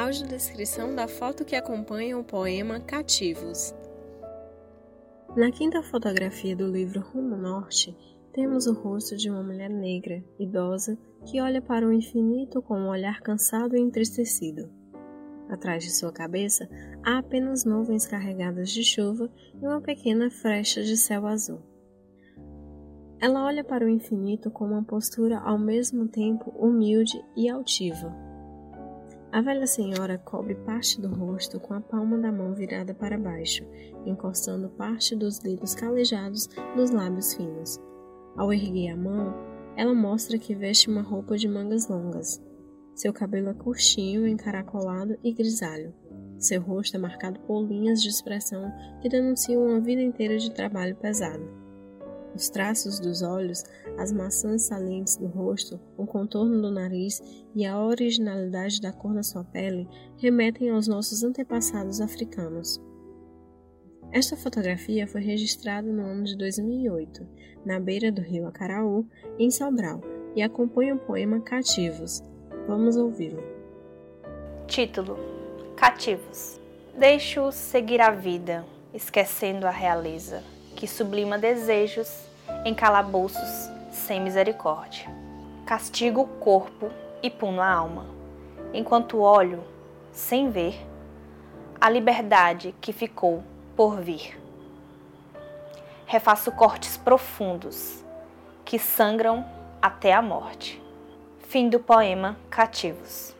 Audiodescrição da foto que acompanha o poema Cativos. Na quinta fotografia do livro Rumo Norte, temos o rosto de uma mulher negra, idosa, que olha para o infinito com um olhar cansado e entristecido. Atrás de sua cabeça há apenas nuvens carregadas de chuva e uma pequena frecha de céu azul. Ela olha para o infinito com uma postura ao mesmo tempo humilde e altiva. A velha senhora cobre parte do rosto com a palma da mão virada para baixo, encostando parte dos dedos calejados nos lábios finos. Ao erguer a mão, ela mostra que veste uma roupa de mangas longas. Seu cabelo é curtinho, encaracolado e grisalho. Seu rosto é marcado por linhas de expressão que denunciam uma vida inteira de trabalho pesado. Os traços dos olhos, as maçãs salientes do rosto, o contorno do nariz e a originalidade da cor da sua pele remetem aos nossos antepassados africanos. Esta fotografia foi registrada no ano de 2008, na beira do rio Acaraú, em Sobral, e acompanha o poema Cativos. Vamos ouvi-lo. Título: Cativos. Deixo-os seguir a vida, esquecendo a realeza que sublima desejos em calabouços sem misericórdia. Castigo o corpo e puno a alma, enquanto olho, sem ver, a liberdade que ficou por vir. Refaço cortes profundos que sangram até a morte. Fim do poema Cativos.